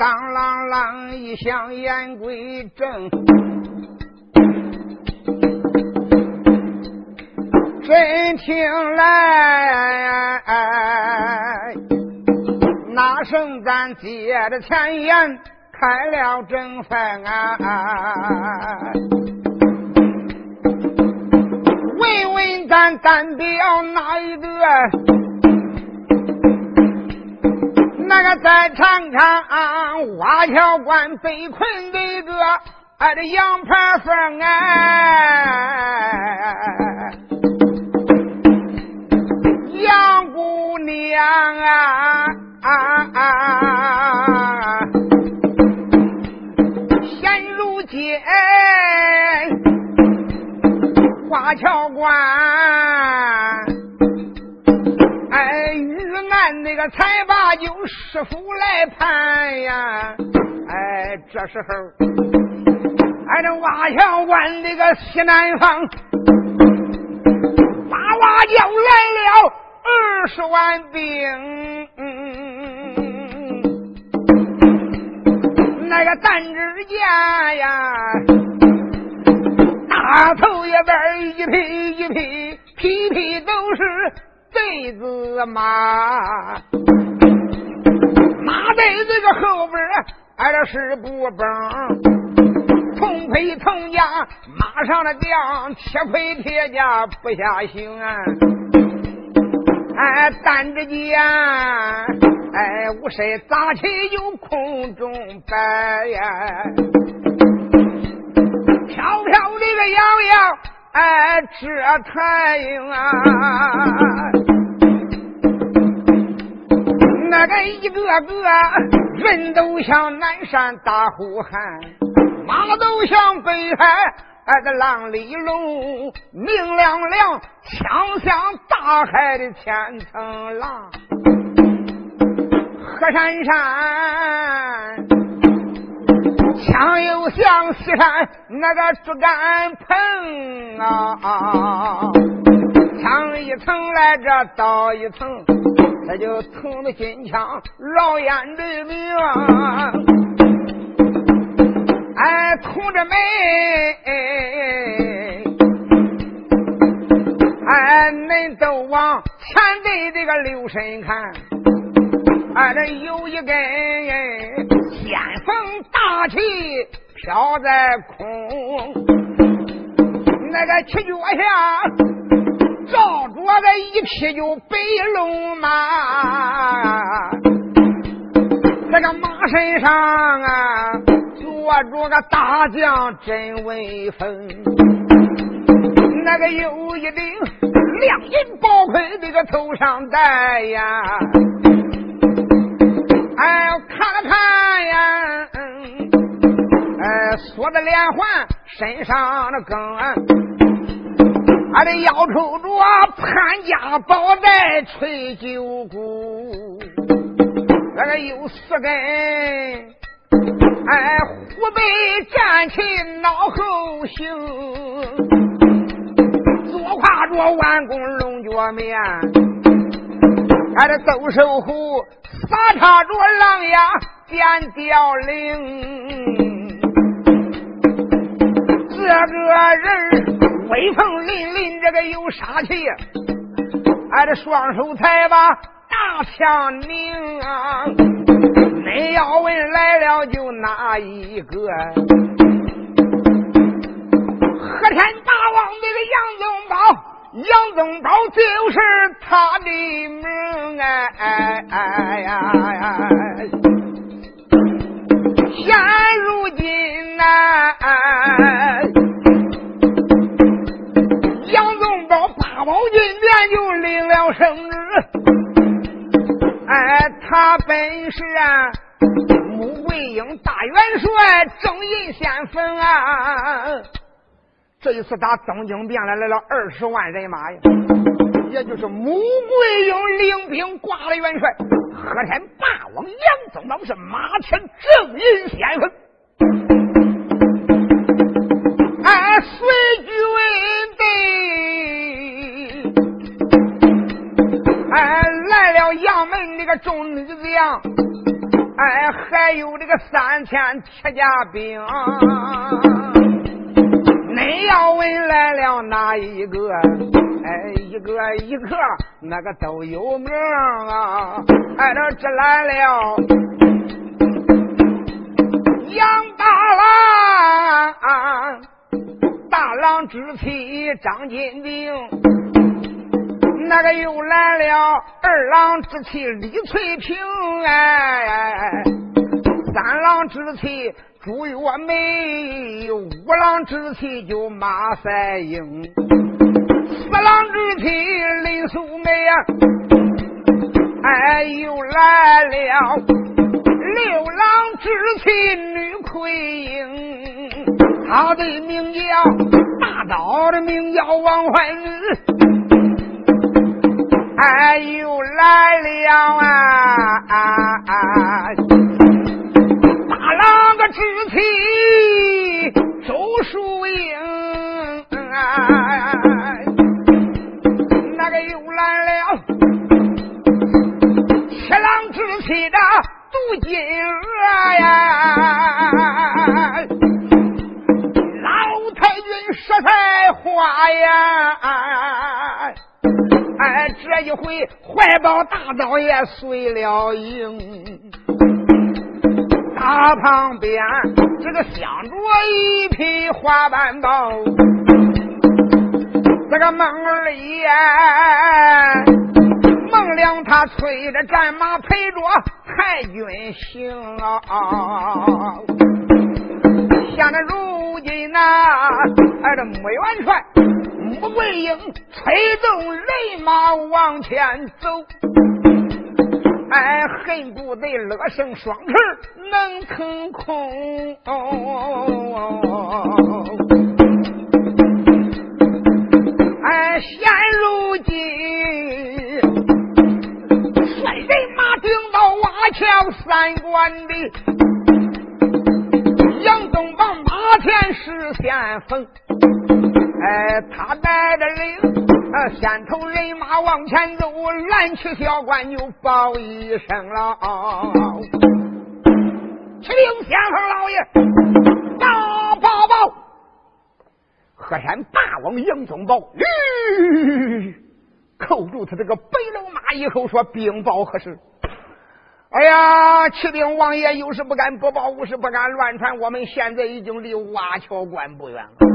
当啷啷一响，言归正。真听来，那声咱接着前言开了正分啊！问问咱单表哪一个？个在长长挖桥关被困的个，俺的杨盘凤哎。杨姑娘啊啊啊，现如今华侨关，那个财把就师傅来判呀，哎，这时候，俺这瓦墙关那个西南方，八瓦将来了。二十万兵，那个单支箭呀，大头一边一匹一匹，匹匹都是贼子马，马在这个后边，挨着是不崩，铜盔铜甲，马上的将，铁盔铁甲不下行啊。哎，单着剑，哎，五身砸起就空中摆呀，飘飘的个摇摇，哎，这太阳啊，那个一个个人都像南山大呼喊，马都像北海。那个浪里龙，明亮亮，枪像大海的千层浪。河山山，枪又像西山那个竹竿棚啊。枪一层来着刀一层，他就捅的金枪，老烟的命。哎，同志们，哎，恁都往前队这个留神看，俺，这有一根仙风大旗飘在空，那个七脚下照着个一匹就白龙马，那个马身上啊。坐着个大将真威风，那个有一顶亮银宝盔，那个头上戴呀，的连环，身上的梗，俺的腰抽着潘家宝带吹九股，那个有四根。哎，虎背站起脑后行，左挎着弯弓龙角面，俺的斗兽虎撒叉着狼牙尖雕翎，这个人威风凛凛，这个有杀气，俺的双手才把大枪拧啊。你要问来了就哪一个？和天大王那个杨宗保，杨宗保就是他的名哎哎哎呀！现如今呐，杨宝金殿就领了圣旨。哎，他本是啊，穆桂英大元帅，正印先锋啊。这一次打东京变来来了二十万人马呀，也就是穆桂英领兵挂了元帅，和田霸王杨宗保是马前正印先锋。哎，随军的，个众女子呀，哎，还有这个三千铁甲兵。你要问来了哪一个？哎，一个一个那个都有名啊！哎，这这来了杨大郎，大郎之妻张金兵，那个又来了二郎之妻李翠萍，哎，三郎之妻。朱月梅，五郎之妻就马赛英，四郎之妻林素梅呀，哎，又来了六郎之妻女奎英，他的名叫大刀的名叫王怀女，哎，又来了啊。大郎个知妻周淑英，那个又来了七郎之妻的杜金娥呀，老太君说才话呀，哎，这一回怀抱大刀也随了营。大旁边这个镶着一匹花斑豹，这个孟里呀，孟良他催着战马陪着太君行啊。现在如今呐，哎这穆元帅穆桂英催动人马往前走。哎，恨不得乐声双翅能腾空。哎，现如今率人马顶到瓦桥三关的杨宗保马前是先锋。哎，他带着领，呃，先头人马往前走，拦去小官就报一声了。启禀先锋老爷，大报报！河山大王杨宗保，吁，扣住他这个白龙马以后说：“禀报何事？”哎呀，启禀王爷，有事不敢不报，无事不敢乱传。我们现在已经离瓦桥关不远了。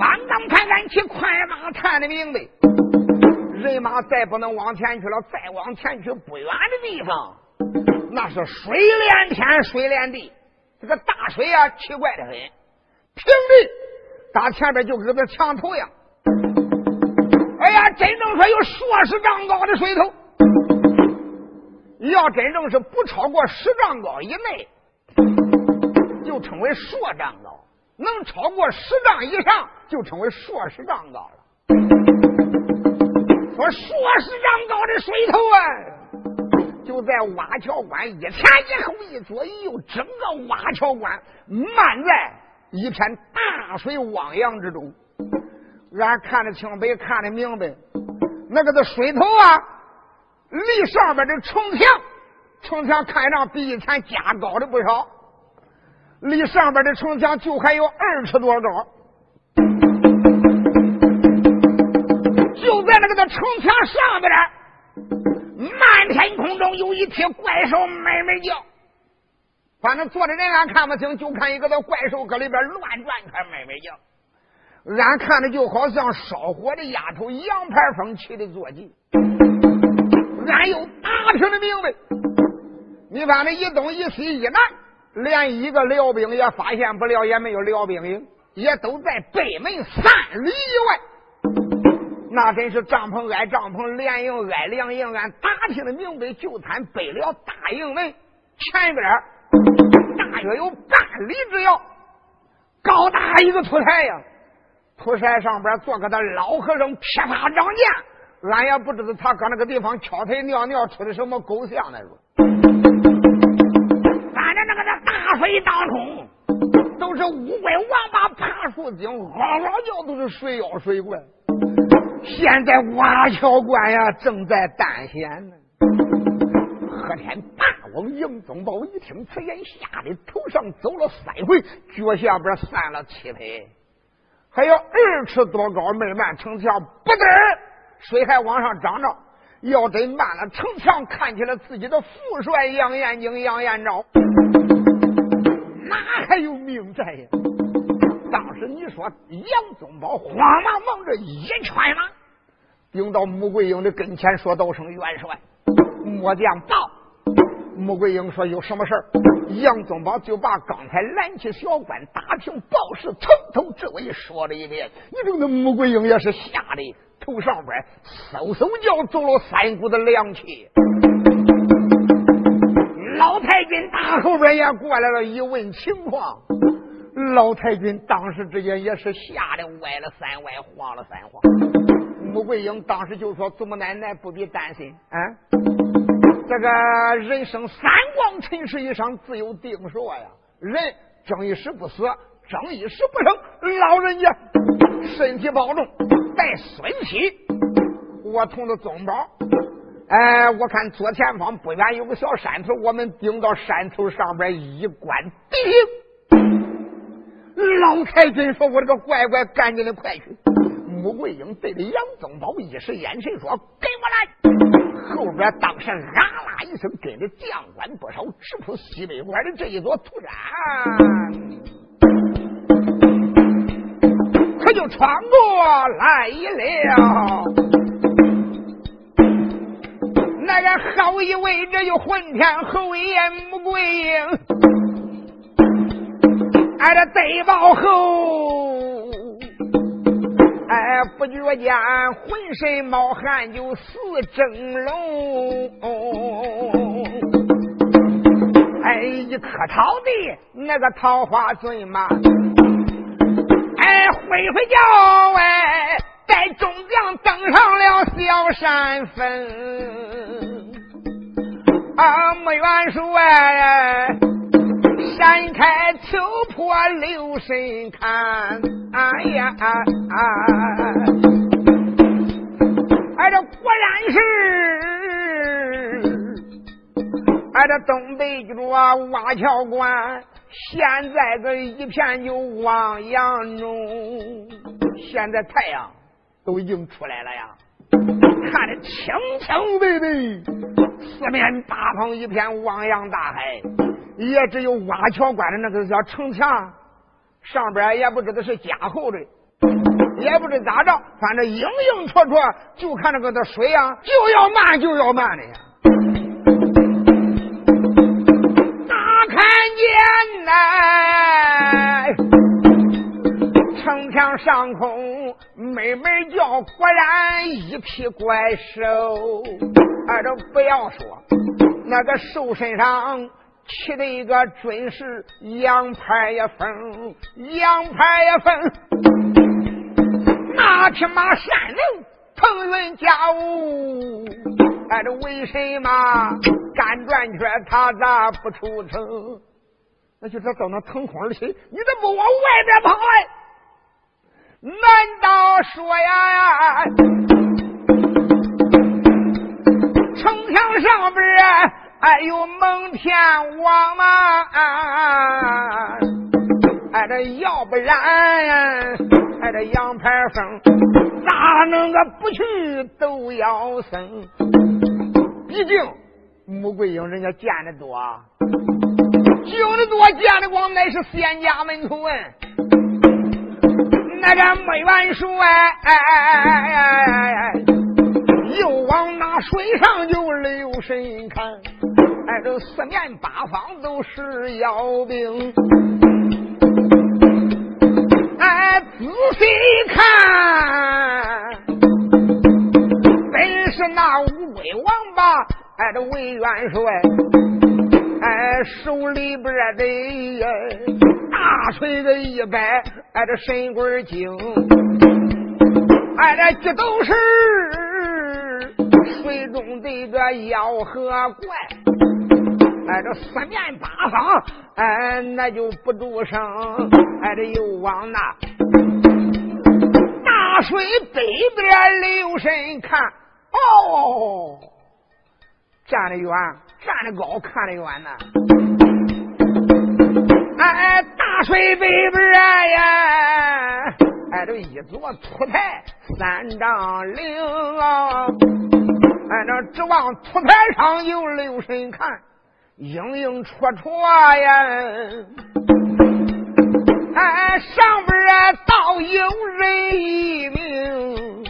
刚刚才俺骑快马探的明白，人马再不能往前去了，再往前去不远的地方，那是水连天，水连地，这个大水啊，奇怪的很。平地打前边就跟个墙头一样。哎呀，真正说有数十丈高的水头，要真正是不超过十丈高以内，就称为数丈高。能超过十丈以上，就称为硕十丈高了。说硕十丈高的水头啊，就在瓦桥关一前一后一左一右，整个瓦桥关漫在一片大水汪洋之中。俺看得清白，看得明白，那个的水头啊，离上边的城墙，城墙看上比以前加高的不少。离上边的城墙就还有二尺多高，就在那个的城墙上边，漫天空中有一匹怪兽，咩咩叫。反正坐的人俺看不清，就看一个那怪兽搁里边乱转，开咩咩叫。俺看的就好像烧火的丫头，杨排风骑的坐骑。俺又打听的明白，你把那一东一西一南。连一个辽兵也发现不了，也没有辽兵营，也都在北门三里以外。那真是帐篷挨帐篷，连营挨连营。俺打听的明白，就参北了大营门前边，大约有半里之遥，高大一个土台呀。土台上边坐个那老和尚，披发长剑。俺也不知道他搁那个地方敲腿尿尿出的什么狗相来着。那个大水当中，都是乌龟、王八爬树精，嗷嗷叫都是水妖水怪。现在瓦桥关呀，正在担险呢。何天大翁杨宗保一听此言，吓得头上走了三回，脚下边散了七拍，还有二尺多高，慢慢城墙不得水还往上涨着。要真慢了，城墙看起来自己的副帅杨延景、杨延昭，哪还有命在呀？当时你说杨宗保慌忙忙着一圈马，顶到穆桂英的跟前，说道声元帅，末将报。穆桂英说有什么事杨宗保就把刚才拦起小官打听报事，从头至尾说了一遍。你说那穆桂英也是吓得。头上边嗖嗖叫走了三股的凉气，后边也过来了，一问情况，老太君当时之间也是吓得歪了三歪，晃了三晃。穆桂英当时就说：“祖母奶奶不必担心，啊，这个人生三光尘世一生自有定数呀，人争一时不死，争一时不生，老人家身体保重。”带孙妻，我同着宗宝。哎，我看左前方不远有个小山头，我们顶到山头上边一观敌营。老太君说：“我这个乖乖，赶紧的快去。”穆桂英对着杨宗保一使眼神说：“给我来！”后边当时啊啦一声，跟着将官不少，直扑西北关的这一座土山。可就穿过来了，好一位，这就混天侯爷穆桂英，俺这贼报后，哎，不觉间浑身冒汗，就似蒸笼。哎，一颗桃的那个桃花醉嘛。哎，回回叫哎，带众将登上了小山峰。啊，穆元帅哎，山开秋坡留神看。哎呀，哎，这果然是，哎，这东北这啊，瓦桥关。现在个一片就汪洋中，现在太阳都已经出来了呀，看的清清白白，四面八方一片汪洋大海，也只有瓦桥关的那个叫城墙上边也不知道是加厚的，也不知咋着，反正影影绰绰，就看那个的水啊，就要慢就要慢的呀。见呐，墙上空妹妹叫，果然一批怪兽。哎，这不要说，那个兽身上骑的一个准是羊排呀风，羊排呀风，那匹马善能腾云驾雾。哎，这为什么干转圈他咋不出城？那就是到那腾空而起，你怎么往外边跑来？难道说呀，城墙上边哎有蒙天王吗？哎，这要不然，哎，这杨排风咋能个不去都要生？毕竟穆桂英人家见的多。有的多见的广，乃是仙家门徒啊！那个穆元帅哎又往那水上就留神看，哎，这四面八方都是妖兵，哎，仔细一看，本是那乌龟王八，哎，这魏元帅。哎，手里边的大锤子一摆，哎，这神棍精，哎，这都是水中的个妖和怪，哎，这四面八方，哎，那就不住声，哎，这又往那大水北边留神看，哦，站得远。站得高，看得远呐。哎，大水北边呀，哎，这一座土台三丈岭啊，哎，这指望土台上有留神看，影影绰绰呀。哎，上边啊倒有人一名，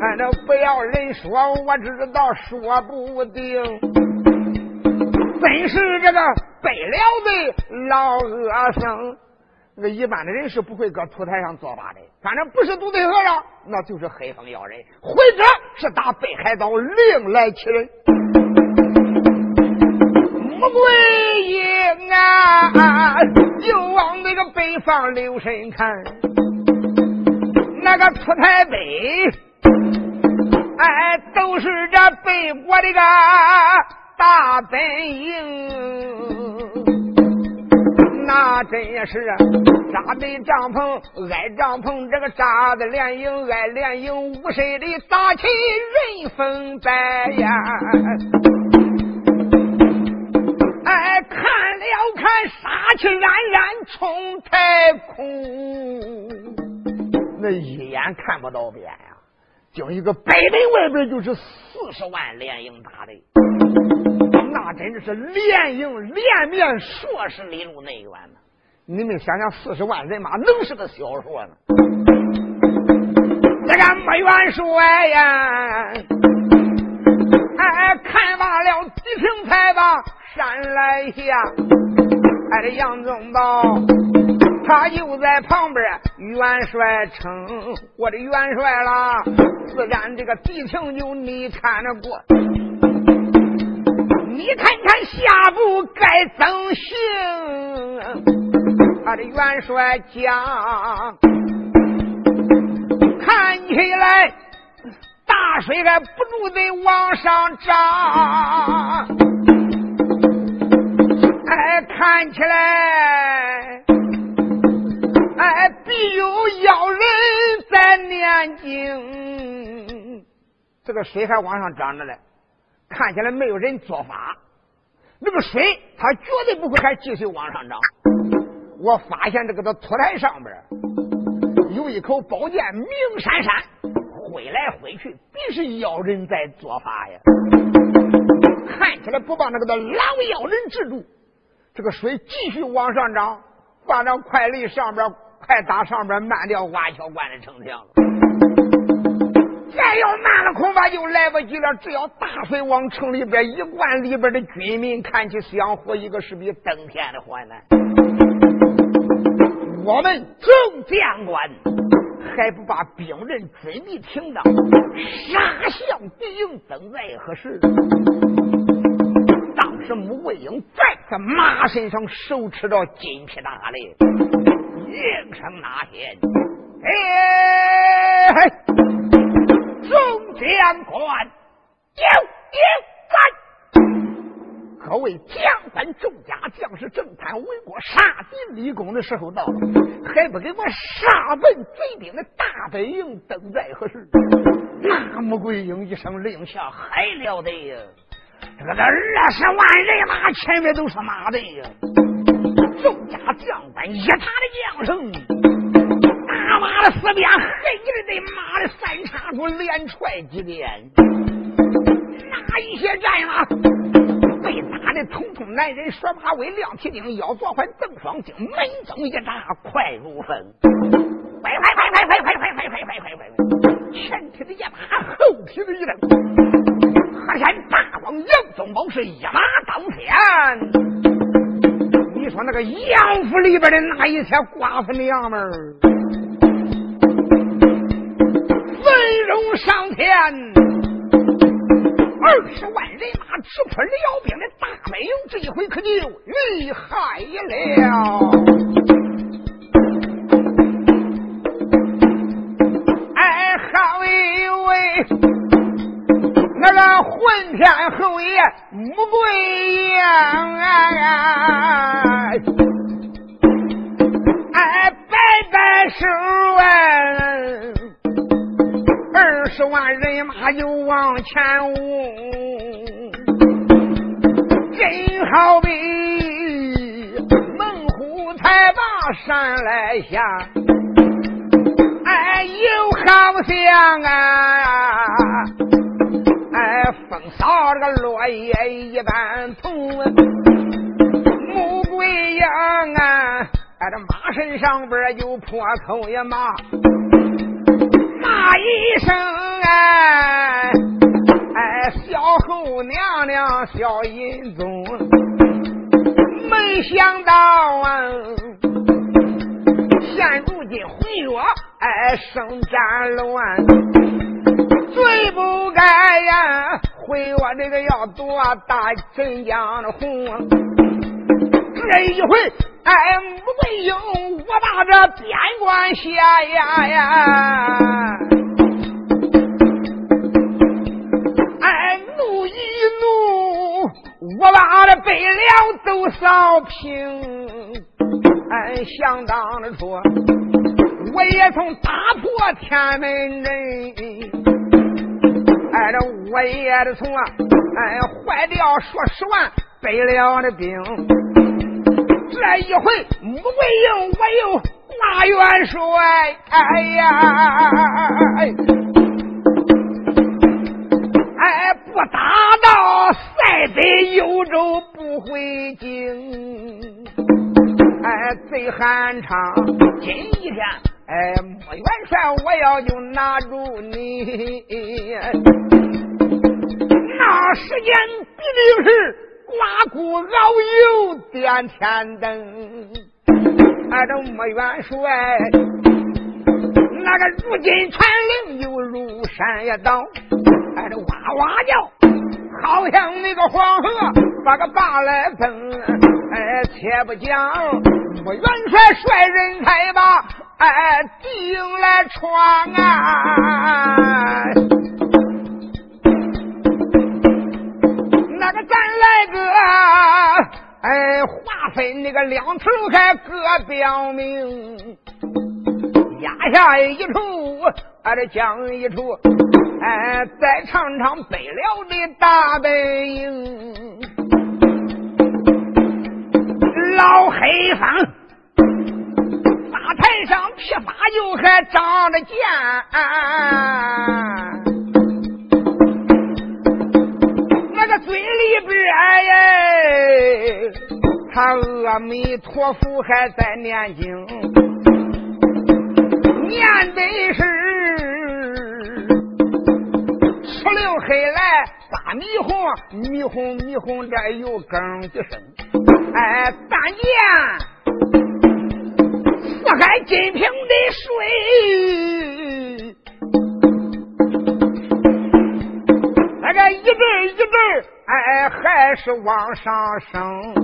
哎，这不要人说，我知道说不定，真是这个背了的老恶僧。那一般的人是不会搁土台上作法的，反正不是独对和尚，那就是黑风妖人，或者是打北海道另来其人。穆桂英啊，就往那个北方留神看，那个出台北，哎，都是这北国的个大本营，那真是扎的帐篷挨帐篷，这个扎的连营挨连营，无声的打起人风灾呀。哎，看了看，杀气冉冉冲太空，那一眼看不到边呀！就一个北门外边就是四十万连营打的，那真的是连营连绵数十里路那远呢。你们想想，四十万人马能是个小数呢？这个没元帅呀！哎，看罢了敌情，才把山来下。哎，这杨宗保他就在旁边，元帅称我的元帅啦。自然这个敌情就你看得过，你看看下步该怎行？他的元帅讲，看起来。大水还不住的往上涨，哎，看起来，哎，必有妖人在念经。这个水还往上涨着嘞，看起来没有人做法。那个水，它绝对不会还继续往上涨。我发现这个的土台上边有一口宝剑，明闪闪。挥来挥去，必是妖人在做法呀！看起来不把那个的老妖人制住，这个水继续往上涨，把那快离上边，快打上边，慢掉挖桥关的城墙了。再要慢了，恐怕就来不及了。只要大水往城里边一灌，里边的军民看起香火，一个是比登天的还难。我们众将官。还不把兵刃准备停当，杀向敌营，等在何时？当时穆桂英在这马身上手持着金皮大雷，应声呐喊：“哎，众将官，有有在！”各位将官众家将士，正谈为国杀敌立功的时候到了，还不给我杀奔贼兵的大本营，等待何时？那穆桂英一声令下，嗨了的呀！这个这二十万人马前面都是马的呀！众家将官一塔的将声，大马的四边，黑着的马的三叉出连踹几遍，哪一些战马？被打的统统男人，说马威亮蹄钉，腰坐环蹬双睛，门中一扎快如风，快快快快快快快快快快快快！前蹄子一马，后蹄子一蹬，河山大王杨宗保是一马当先。你说那个杨府里边的那一些寡妇娘们儿，上天。二十万人马直扑辽兵的大本营，这一回可就厉害了！哎，好一位那个混天侯爷穆桂英啊，哎，摆摆手啊！十万人马就往前舞，真好比猛虎才把山来下，哎，又好像啊，哎，风扫这个落叶一般痛，穆桂英啊，哎，这马身上边就破口呀骂，骂一声哎。哎，小后娘娘小银宗，没想到啊，现如今回我哎生战乱，最不该呀，回我这个要夺大镇江的红。这一回哎，没有我把这边关下呀呀。哎，怒一怒我把这北辽都扫平，哎，相当初我也曾打破天门阵，哎，这我也得从啊，哎，坏掉数十万北辽的兵。这一回穆桂英我又挂元帅，哎呀！哎，不打到塞北幽州不回京，哎，贼韩昌今一天，哎，穆元帅，我要就拿住你。那时间必定是刮骨熬油点天灯，俺，这穆元帅，那个如今传令又如山也倒。哎，这哇哇叫，好像那个黄河把个坝来奔。哎，且不讲，我元帅率人才把哎敌营来闯啊！个哎划分那个两头还各标明，压下一处，俺这将一处。哎，再尝尝北辽的大本营，老黑方大台上披发又还长着剑，嘴里边哎，他阿弥陀佛还在念经，念的是。出溜黑来把迷红，迷红迷红这有更的声。哎，但见四海金瓶的水，那个一阵一阵，哎哎，还是往上升。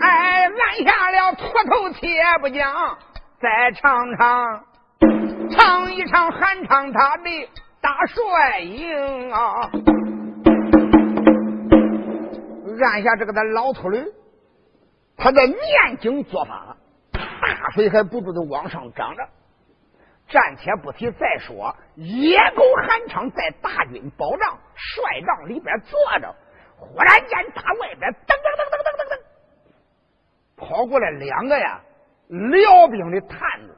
哎，按下了秃头且不讲，再尝尝。唱一唱，喊唱他的大帅营啊！按下这个的老秃驴，他在念经做法，大水还不住的往上涨着。暂且不提，再说野狗韩昌在大军保障帅帐里边坐着，忽然间打外边噔噔噔噔噔噔噔，跑过来两个呀辽兵的探子。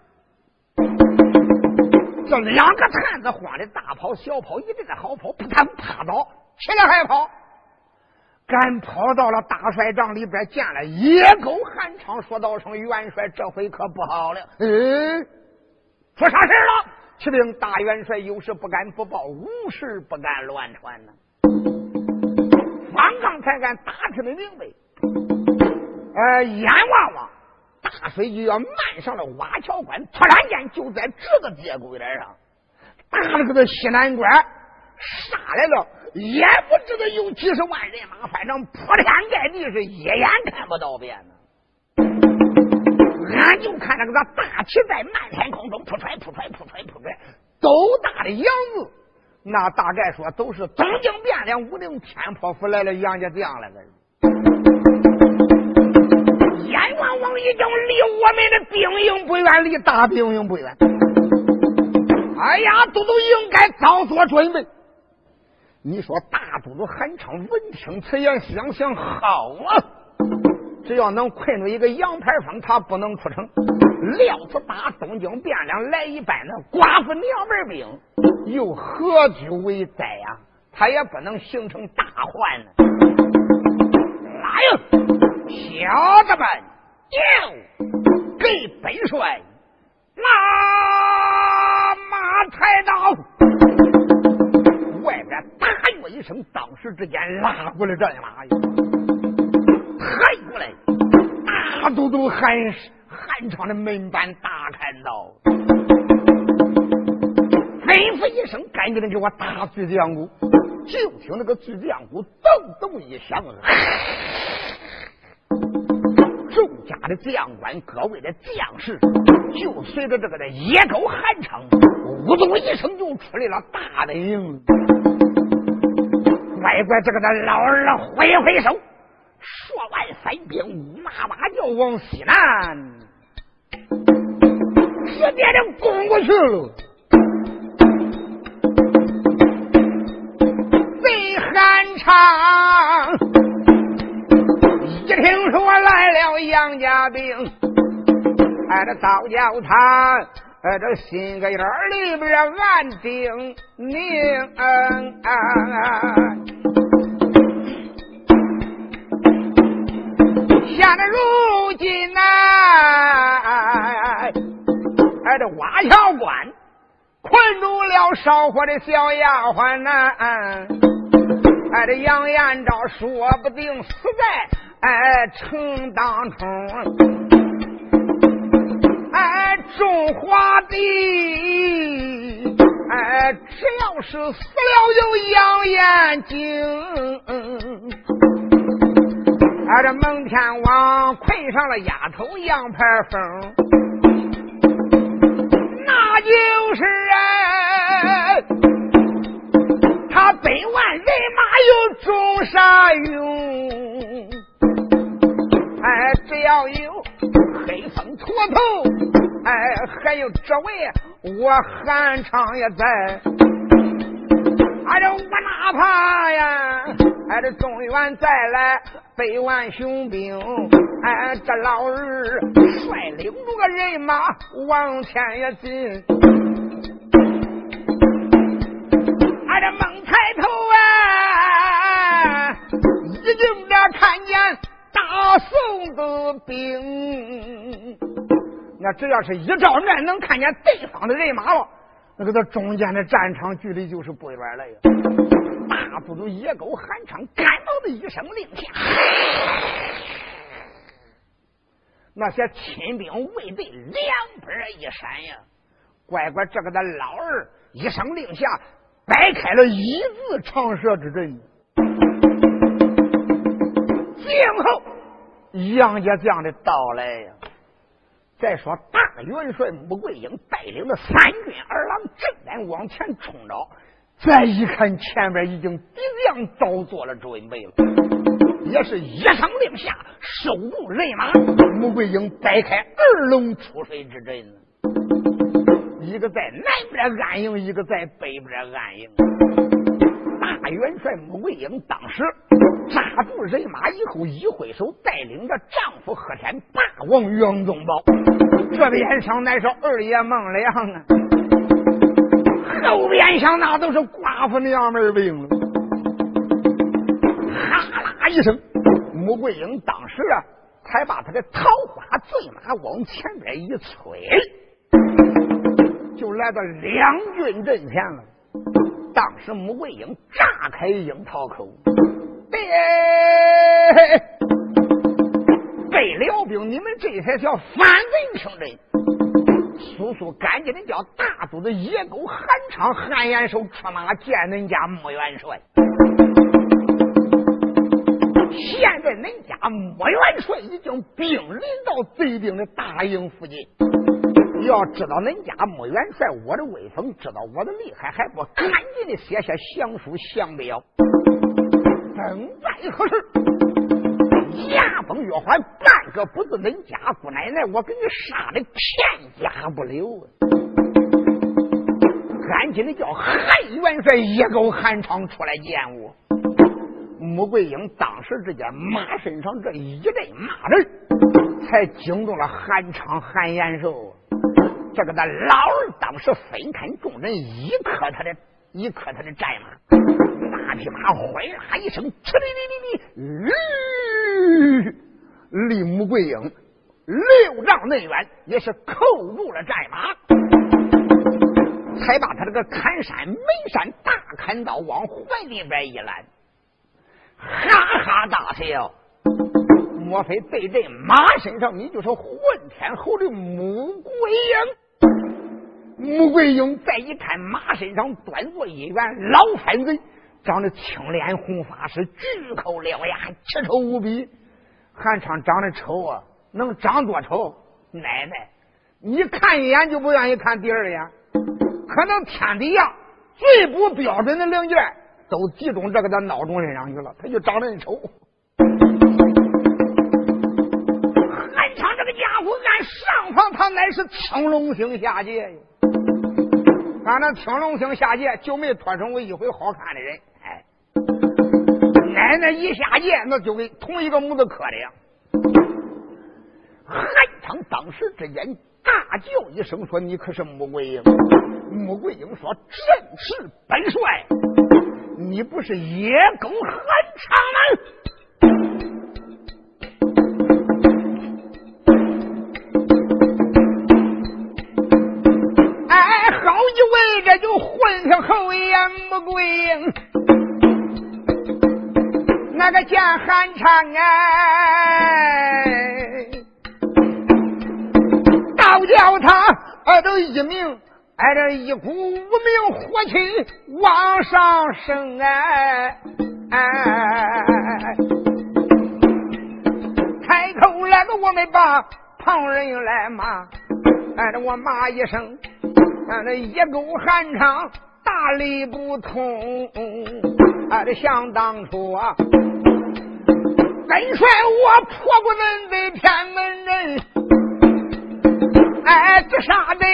这两个探子慌的大跑小跑，一阵的好跑，扑腾趴倒，起来还跑，赶跑到了大帅帐里边，见了野狗韩昌，说道声元帅，这回可不好了。嗯，出啥事了？启禀大元帅，有事不敢不报，无事不敢乱传呢。方刚才敢打听的明白，呃，眼望望。大水就要漫上了瓦桥关，突然间就在这个节骨眼上，打了个西南关杀来了，也不知道有几十万人马，反正铺天盖地是一眼看不到边呢。俺就看那个大旗在漫天空中扑揣扑揣扑揣扑揣，斗大的样子，那大概说都是东京汴梁武陵天破府来了杨家将来了。阎王王已经离我们的兵营不远，离大兵营不远。哎呀，都都应该早做准备。你说大都督韩昌闻听此言，想想好啊，只要能困住一个杨排风，他不能出城。料子打东京汴梁来一班的寡妇娘们兵，又何惧为灾呀？他也不能形成大患呢。来呀，小子们，要给本帅拉马抬刀。一声，当时之间拉过来战马呀，大都督韩韩昌的门板打开道，吩咐一声，赶紧的给我打巨将鼓。就听那个巨将鼓咚咚一响，众家的将官，各位的将士，就随着这个的野狗韩昌，呜咚一声就出来了大本营。乖乖，这个的老二挥挥手，三兵呜哇哇就往西南，直接就攻过去了。贼韩昌一听说来了杨家兵，哎，这早叫他。在这心个眼里边暗定明，现在如今呐，哎，这瓦窑关困住了烧火的小丫鬟呐，哎，这杨延昭说不定死在哎城当中。哎，中华的，哎，只要是死了有杨延景，俺，这蒙天王困上了丫头杨排风，那就是哎，他百万人马有中啥用，哎，只要有。黑风驼头，哎，还有这位我韩昌也在，哎，这我哪怕呀，哎，这中原再来百万雄兵，哎，这老二率领着个人马往前也进，哎，这猛抬头啊，一定得看见。大宋的兵，那只要是一照面能看见对方的人马了，那个这中间的战场距离就是不远了呀。大都督野狗韩昌赶到的一声令下，那些亲兵卫队两边一闪呀，乖乖这个的老二一声令下，摆开了一字长蛇之阵。静候杨家将的到来呀！再说大元帅穆桂英带领的三军二郎正在往前冲着，再一看前边已经敌将早做了准备了，也是一声令下收住人马。穆桂英摆开二龙出水之阵，一个在南边安营，一个在北边安营。大元帅穆桂英当时扎住人马以后，一挥手，带领着丈夫贺天霸王杨宗保，这边上乃是二爷孟良啊，后边上那都是寡妇娘们兵了。哈啦一声，穆桂英当时啊，才把他的桃花醉马往前边一催，就来到两军阵前了。当时穆桂英炸开樱桃口，被被辽兵，你们这才叫反贼听真。叔叔赶紧的叫大肚子野狗韩昌、韩延寿出马见恁家穆元帅。现在恁家穆元帅已经兵临到贼兵的大营附近。要知道恁家穆元帅我的威风，知道我的厉害，还不赶紧的写下降书降表？正在何时？牙崩月环，半个不是恁家姑奶奶，我给你杀的片甲不留。赶紧的叫韩元帅一狗韩昌出来见我。穆桂英当时之间马身上这一阵骂人，才惊动了韩昌、韩延寿。这个那老儿当时分开众人，一磕他的，一磕他的战马，匹马哗啦一声，哧哩哩哩哩，离穆桂英六丈内远，也是扣住了战马，才把他这个砍山眉山大砍刀往怀里边一揽，哈哈大笑。莫非对这马身上你就是混天侯的穆桂英？穆桂英再一看，马身上端坐一员老反贼，长得青脸红发，是巨口獠牙，奇丑无比。韩昌长得丑啊，能长多丑？奶奶，你看一眼就不愿意看第二眼。可能天底下最不标准的零件都集中这个的孬种身上去了，他就长得丑。韩昌这个家伙，按上方他乃是青龙星下界。俺那青龙星下界就没脱成过一回好看的人，奶奶一下界那就跟同一个母子磕的呀。韩昌当时之间大叫一声说：“你可是穆桂英？”穆桂英说：“正是本帅，你不是野狗韩昌吗？”哎，好一位这就混上后眼穆桂英，那个见韩昌哎，倒叫他哎都一命哎这一股无名火气往上升哎哎，开口来个我们把旁人来骂，哎这我骂一声。俺这一勾寒昌大力不通，俺这想当初啊，本帅我破过恁的天门人，哎，这啥的？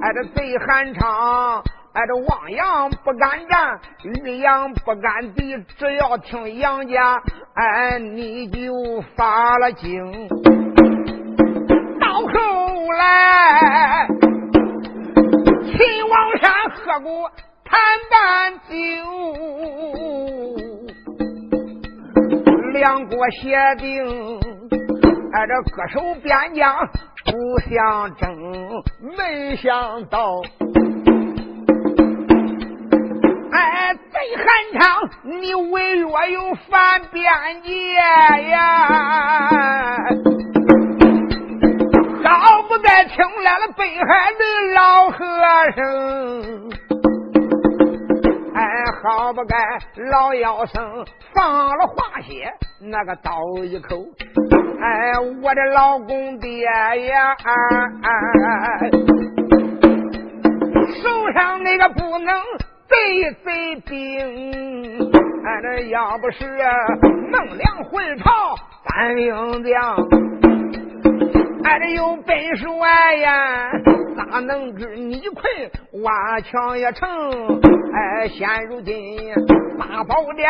哎，这贼寒昌，哎，这望洋不敢战，玉阳不敢敌，只要听杨家，哎，你就发了惊。后来，秦王山喝过谈淡酒，两国协定，哎，这各守边疆不相争，没想到，哎，贼汉昌，你违约又犯边界呀！好不该听来了北海的老和尚，好不该老妖僧放了化血，那个刀一口，哎，我的老公爹呀，手上那个不能贼贼兵，哎，那要不是孟良回朝单兵将。还得有本帅呀，哪能知你困挖墙也成？哎，现如今大宝殿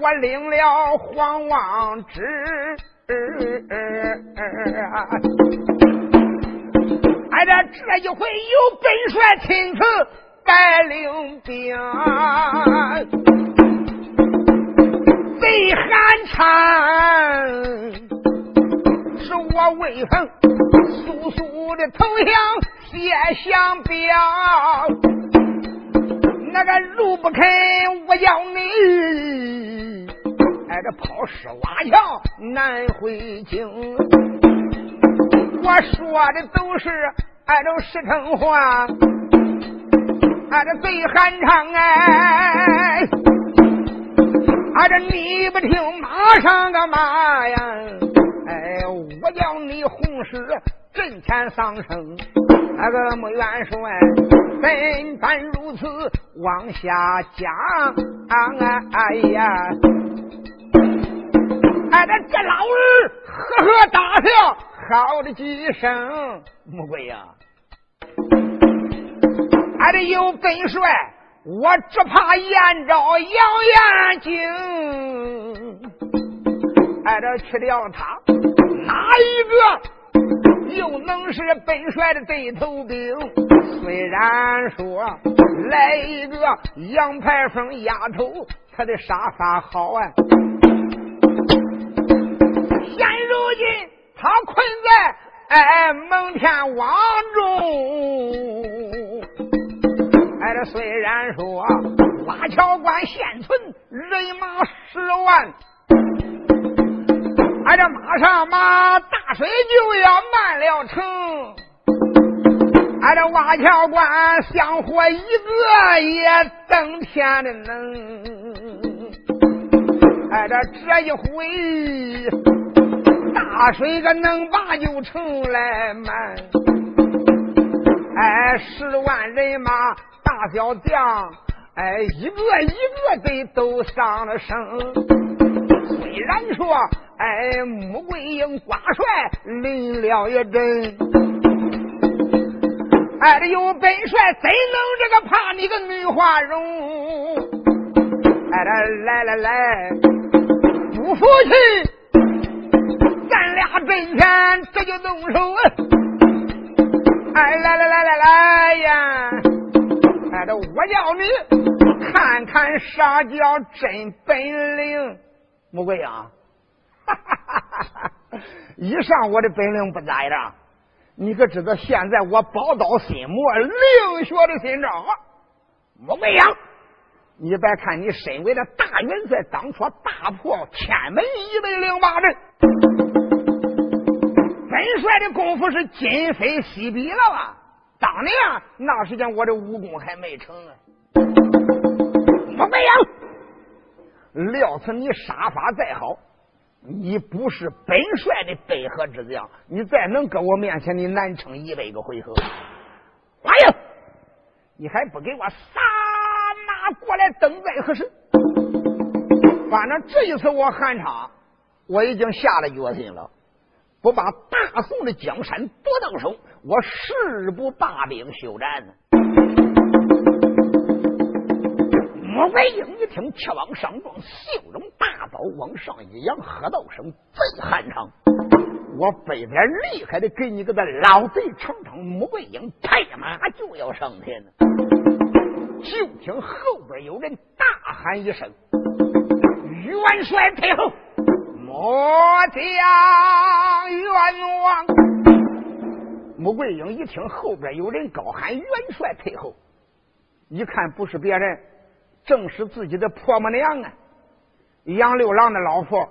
我领了皇王旨，哎，这这一回有本帅亲自带领兵，贼寒昌。是我威风，速速的投降谢降表。那个路不肯，我要你，挨着抛尸挖桥难回京。我说的都是挨着实诚话，挨着贼寒昌哎，挨着你不听，马上干嘛呀？哎，我叫你红石阵前丧生，那个穆元帅怎敢如此往下讲？哎呀，哎，这这老儿呵呵大笑，好的几声。穆桂呀，俺这有本帅，我只怕燕昭杨延景，俺这去掉他，哪一个又能是本帅的对头兵？虽然说来一个杨排风丫头，他的杀法好啊，现如今他困在。哎，蒙天网中，哎，这虽然说拉桥关现存人马十万，俺，这马上马大水就要漫了城，俺，这瓦桥关香火一个也登天的能，哎，这这一回。大水个能把就成来满，哎，十万人马大小将，哎，一个一个的都上了身。虽然说，哎，穆桂英挂帅领了一阵，哎，这有本帅怎能这个怕你个女花容？哎，来来来，不服气。咱俩阵前这就动手，哎，来来来来来呀！哎，这我叫你看看啥叫真本领，穆桂英，哈哈哈哈哈！以上我的本领不咋样，你可知道现在我宝刀心魔，另学的新招啊！穆桂英，你别看你身为这大元帅，当初大破天门一百零八阵。本帅的功夫是今非昔比了吧？当年啊那时间我的武功还没成啊！不这样，料此你杀法再好，你不是本帅的北河之将，你再能搁我面前，你难撑一百个回合。哎呀，你还不给我撒马过来，等待何时？反正这一次我汉场，我已经下了决心了。不把大宋的江山夺到手，我誓不罢兵休战呢穆桂英一听，气往上撞，袖中大刀往上一扬，喝道声：“贼汉长！我北边厉害的，给你个的老贼尝尝！”穆桂英拍马就要上天呢，就听后边有人大喊一声：“元帅退后！”末将冤枉！穆桂英一听后边有人高喊“元帅退后”，一看不是别人，正是自己的婆母娘啊！杨六郎的老婆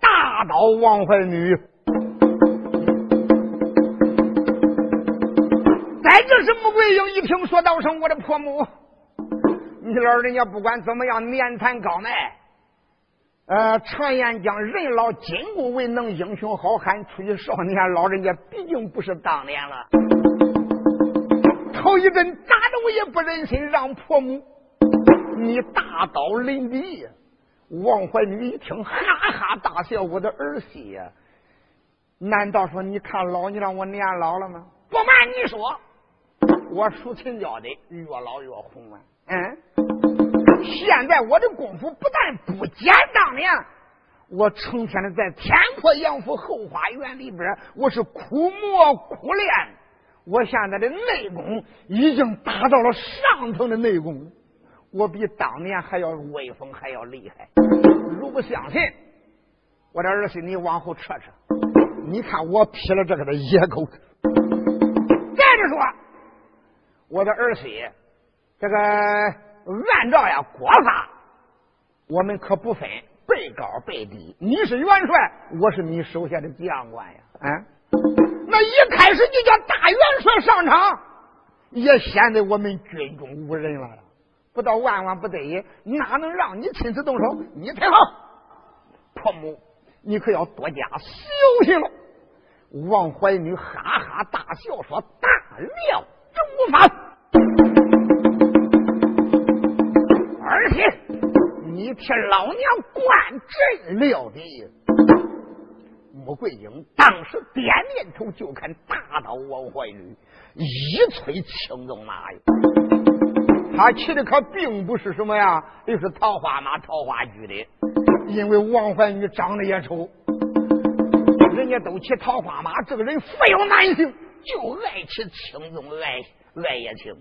大刀王怀女。再就是穆桂英一听说道声“我的婆母”，你老人家不管怎么样，年残高迈。呃，常言讲，人老筋骨为能，英雄好汉出去少年。老人家毕竟不是当年了，头一阵打的我也不忍心让婆母你大刀临敌。王怀女一听，哈哈大笑：“我的儿媳呀，难道说你看老你让我年老了吗？不瞒你说，我属秦教的，越老越红啊。嗯。现在我的功夫不但不减当年，我成天的在天阔杨府后花园里边，我是苦磨苦练。我现在的内功已经达到了上层的内功，我比当年还要威风，还要厉害。如不相信，我的儿孙，你往后撤撤，你看我劈了这个的野狗。再者说，我的儿媳，这个。按照呀国法，我们可不分辈高辈低。你是元帅，我是你手下的将官呀。啊，那一开始就叫大元帅上场，也显得我们军中无人了。不到万万不得已，哪能让你亲自动手？你退后，婆母，你可要多加小心了。王怀女哈哈大笑说：“大料正无法。”而且，你替老娘灌阵了的穆桂英，当时点点头，就看大刀王怀女一催青龙马呀。他骑的可并不是什么呀，又是桃花马、桃花驹的，因为王怀女长得也丑，人家都骑桃花马，这个人富有男性，就爱骑青鬃爱爱也青。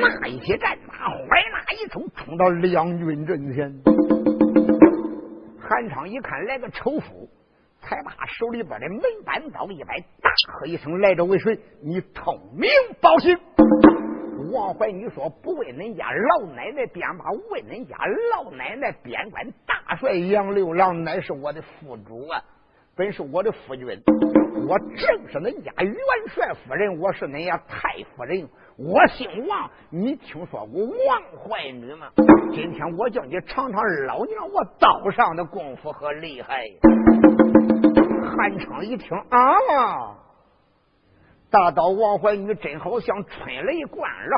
那一匹战马，怀那一冲，冲到两军阵前。韩昌一看来个丑妇，才把手里边的门板刀一摆，大喝一声：“来者为谁？你通名报姓！”王怀女说：“不为恁家老奶奶编吧，为恁家老奶奶边关大帅杨六郎乃是我的副主啊，本是我的夫君，我正是恁家元帅夫人，我是恁家太夫人。”我姓王，你听说过王怀女吗？今天我叫你尝尝老娘我刀上的功夫和厉害。韩昌一听啊，大刀王怀女真好像春雷贯耳，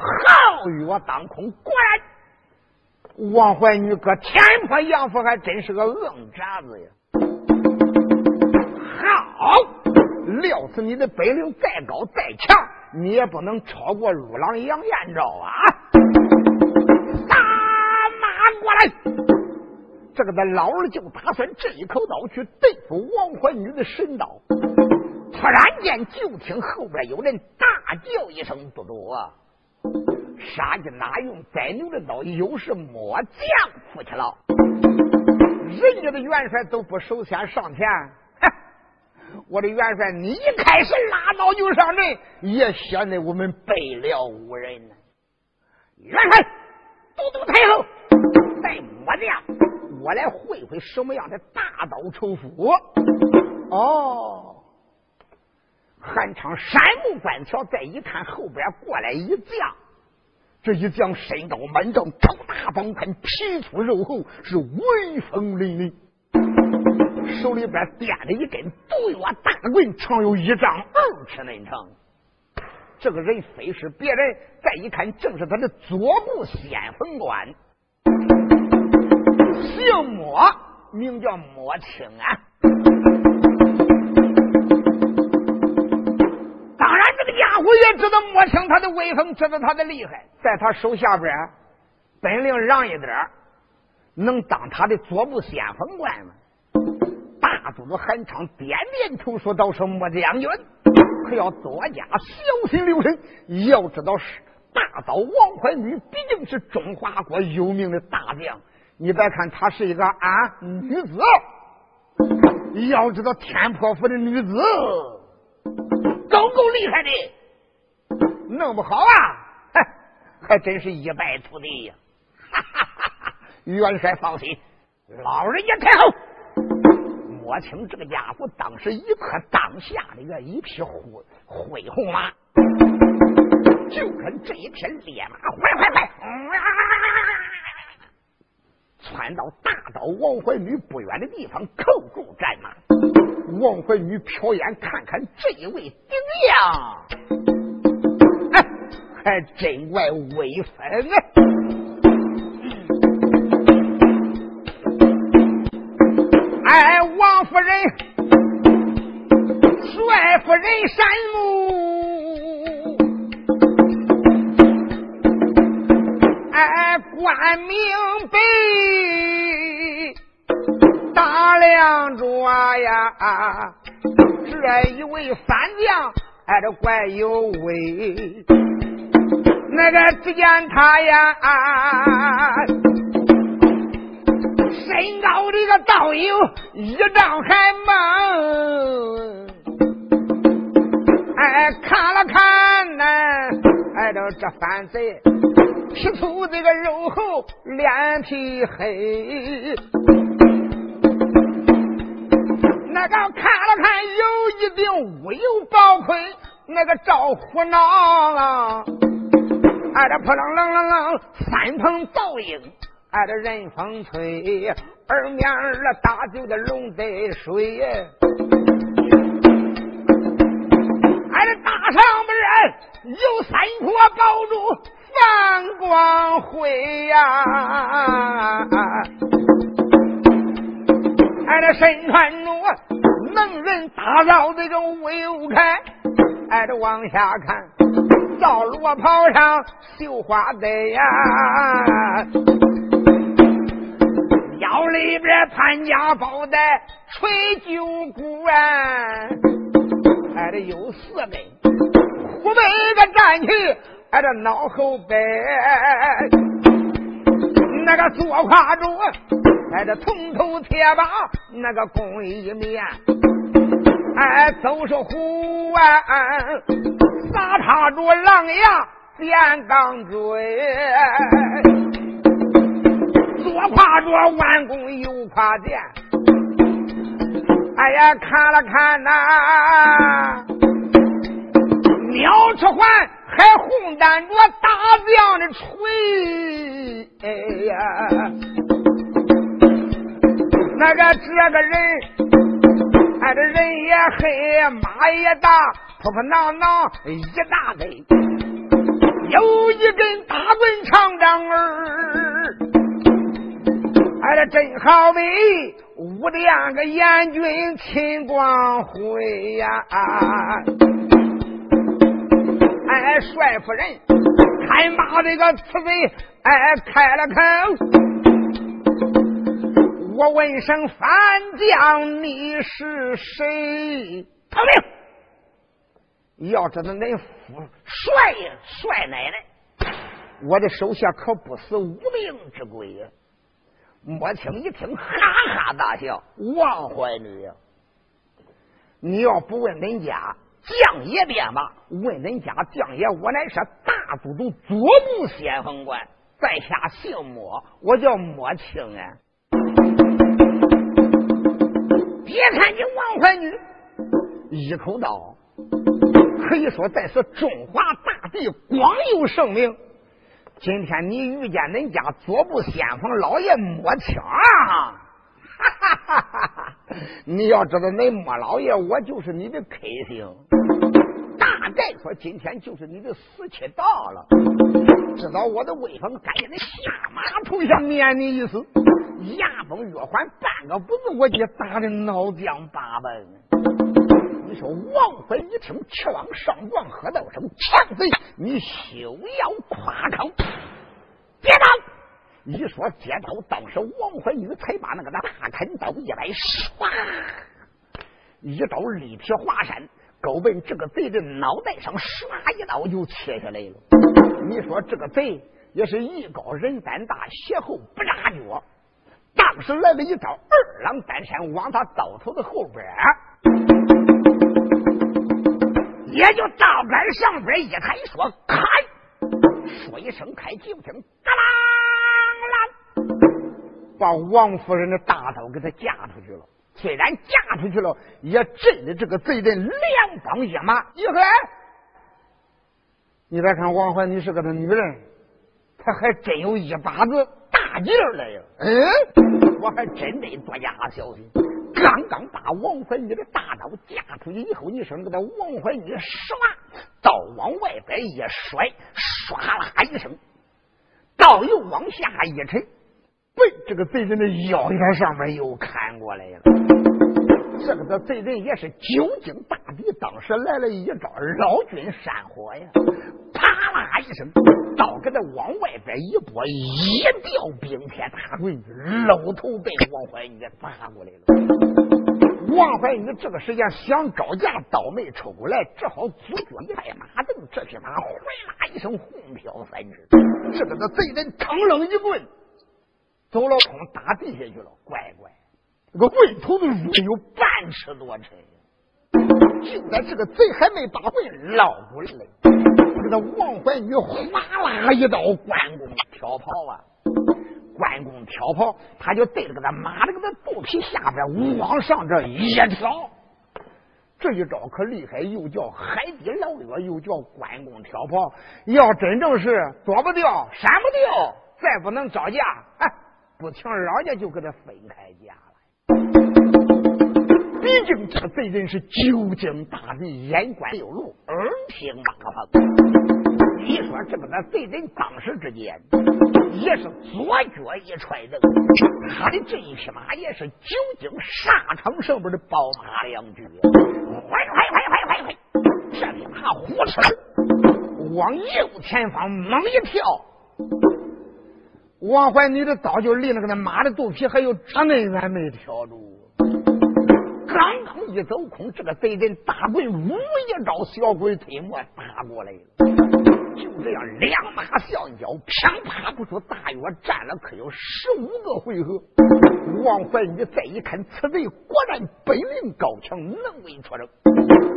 皓月当空。果然，王怀女搁天坡杨府还真是个硬渣子呀。好，料死你的本领再高再强。你也不能超过入狼杨延昭啊！打马过来！这个他老二就打算这一口刀去对付王怀女的神刀。突然间，就听后边有人大叫一声：“不多！”杀鸡哪用宰牛的刀？又是末将出去了。人家的元帅都不首先上前。我的元帅，你一开始拉刀就上阵，也显得我们败了无人呢。元帅，都督太后，在末将，我来会会什么样的大刀仇富。哦，韩昌山木观桥，再一看后边过来一将，这一将身高满丈，头大方宽，皮粗肉厚，是威风凛凛。手里边掂着一根独药大棍，长有一丈二尺那长。这个人非是别人，再一看正是他的左部先锋官，姓莫，名叫莫青啊。我也知道莫青他的威风，知道他的厉害，在他手下边本领让一点能当他的左部先锋官吗？大都督韩昌点点头说：“道是莫将军，可要多加小心留神。要知道，是大刀王怀女毕竟是中华国有名的大将。你别看她是一个啊女子，要知道天婆府的女子够够厉害的，弄不好啊，还真是一败涂地呀！哈哈哈哈元帅放心，老人家太后。”我听这个家伙当时一刻当下的个一匹灰灰红马，就跟这一匹烈马，快快快，窜到大刀王怀女不远的地方，扣住战马。王怀女瞟眼看看这一位顶将，哎，还真怪威风啊！哎，王夫人，帅夫人山木，哎，关明北大梁庄呀，这一位三将，哎，这怪有威，那个只见他呀。身高的个倒有一丈还猛，哎，看了看呢，哎，这这反贼皮粗这个肉厚，脸皮黑，那个看了看有一顶乌有宝盔，那个赵虎囊啊，哎，这扑棱棱棱棱三蓬倒影。挨着人风吹，耳面儿大酒的龙得水，挨着大上边有三坡宝珠放光辉呀，挨着身穿着能人打造这个武开，挨着往下看。到罗袍上绣花带呀，腰里边潘家宝带吹九股啊，还得有四根，虎背个站起，挨着脑后背，那个坐胯着，挨着铜头铁把，那个弓一面，哎，都是虎啊。打插着狼牙变钢锥，左挎着弯弓右挎箭。哎呀，看了看呐，鸟翅环还红担着大将的锤。哎呀，那个这个人，哎，这人也黑，马也大。扑扑囊囊一大堆，有一根大棍长丈儿，哎，这真好比五两个阎君秦光辉呀！哎，帅夫人，看马这个刺猬，哎，开了口，我问声范将，你是谁？逃命！要知道恁夫帅呀，帅奶奶，我的手下可不是无名之鬼呀！莫清一听，哈哈大笑。王怀女呀，你要不问恁家将爷便罢，问恁家将爷，我乃是大都督左部先锋官，在下姓莫，我叫莫清啊。别看你王怀女一口道。可以说，在此中华大地广有盛名。今天你遇见恁家左部先锋老爷莫枪，哈哈哈哈哈！你要知道，恁莫老爷，我就是你的克星。大概说，今天就是你的死期到了。知道我的威风，赶紧的下马投降，免你一死。牙崩月环，半个不字，我就打的脑浆八奔。说王辉一听，气往上撞，喝道声：“强贼，你休要夸口！”接刀！一说接刀，当时王怀玉才把那个大砍刀一来，唰，一刀力劈华山，勾奔这个贼的脑袋上，唰一刀就切下来了。你说这个贼也是艺高人胆大，鞋后不扎脚，当时来了一招二郎担山，往他刀头的后边。也就刀杆上边一抬，说开，说一声开，就听嘎啷啷，把王夫人的大刀给他架出去了。虽然架出去了，也震的这个贼人两帮一马。一回，你再看王怀，你是个他女人，他还真有一把子大劲儿来呀！嗯，我还真得多加小心。刚刚把王怀女的大刀架出去以后，你声给他王怀女唰，刀往外边一甩，唰啦一声，刀又往下一沉，奔这个贼人的腰眼上面又砍过来了。这个贼人也是久经大敌，当时来了一招老君山火呀，啪啦一声，刀给他往外边一拨，一掉冰天大棍，搂头被王怀玉砸过来了。王怀玉这个时间想招架，刀没抽过来，只好左脚一拍马凳，这匹马回啦一声红飘三尺。这个那贼人腾楞一棍，走了空打地下去了，乖乖。这个棍头的入有半尺多沉，就在这个贼还没把棍捞过来，这个王怀女哗啦一刀关公挑袍啊，关公挑袍，他就对着个他马的个他肚皮下边往上这一挑，这一招可厉害，又叫海底捞月，又叫关公挑袍。要真正是躲不掉、闪不掉，再不能招架，哎，不听人家就给他分开架了。毕竟这个贼人是久经大敌，眼观六路，耳听八方。你说这个那贼人当时之间也是左脚一踹蹬，他的这一匹马也是久经沙场上边的宝马良驹，快快快快快快！这匹马虎齿往右前方猛一跳，王怀女的刀就离那个那马的肚皮还有这么远没挑住。刚刚一走空，这个贼人大棍呜一招，小鬼推磨打过来了。就这样，两马相交，啪啪不出大约战了可有十五个回合。王怀玉再一看，此贼果然本领高强，能为出征。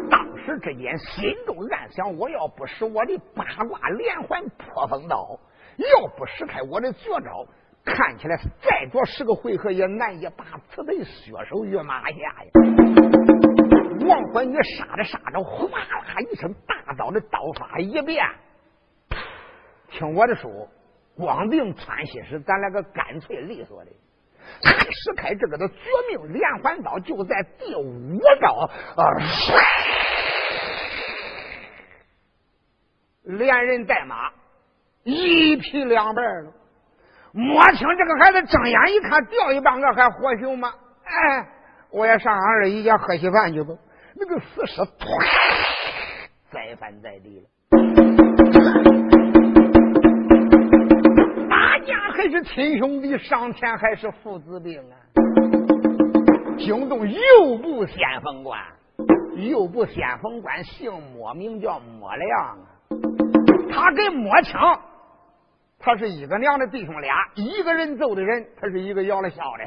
当时之间，心中暗想：我要不使我的八卦连环破风刀，要不使开我的绝招。看起来再着十个回合也难以把此贼血手于马下呀！王怀女杀着杀着，哗啦一声，大刀的刀法一变。听我的说，光腚窜西时，咱来个干脆利索的。使开这个的绝命连环刀，就在第五招，连人带马一劈两半了。摸清这个孩子睁眼一看，掉一半个还活熊吗？哎，我也上俺二姨家喝稀饭去吧。那个死尸突再翻在地了。打架还是亲兄弟，上天还是父子兵啊！惊动右部先锋官，右部先锋官姓莫，名叫莫亮啊。他跟摸清。他是一个娘的弟兄俩，一个人揍的人，他是一个摇了笑的。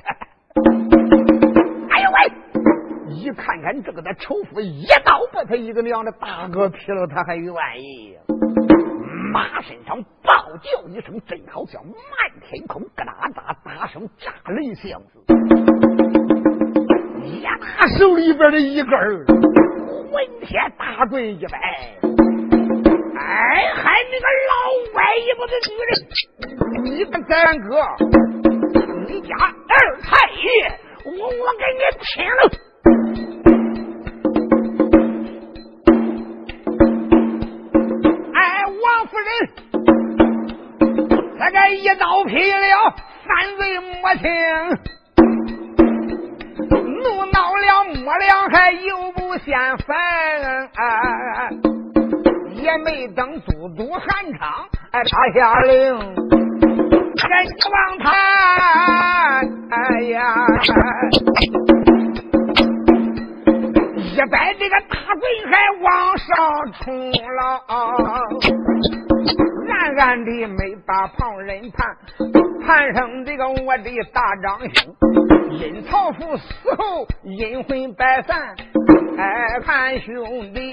哎呦喂！一看看这个的仇夫，一刀把他一个娘的大哥劈了，他还愿意。马身上暴叫一声，真好像满天空咯哒哒打声炸雷响似。一拿手里边的一根混天大棍一摆。哎，还那个老歪一子的女人，你个咱哥，你家二太爷，我我给你拼了！哎，王夫人，这个一刀劈了三贼莫情，怒恼了母良，还又不嫌烦。也没等都督韩昌哎他下令，还指望他哎呀，一摆这个大棍还往上冲了，暗暗的没把旁人盼，盼上这个我的大长兄，因曹府死后阴魂百散，哎，看兄弟。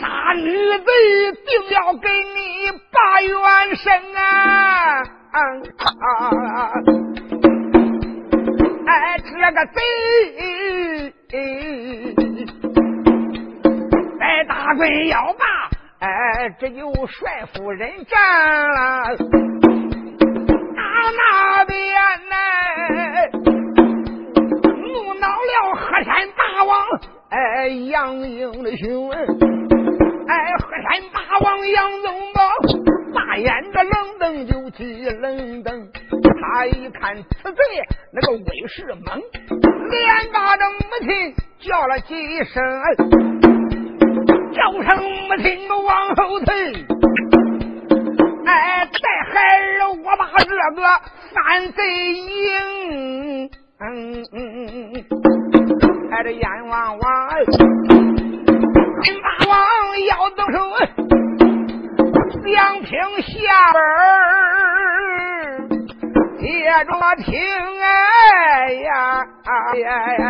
杀女贼，定要给你把冤伸啊！哎，这个贼，哎，大棍要把，哎，这就帅夫人占了。打那边呢，怒恼了河山大王，哎，杨英的兄。哎，河山大王杨宗保，大眼的冷瞪就起冷瞪。他一看此贼那个威势猛，连把这母亲叫了几声，叫声母亲往后退。哎，带孩儿我把这个三贼迎。嗯嗯嗯嗯，哎，这阎王王。大王要动手，两瓶下本接着听哎呀呀呀！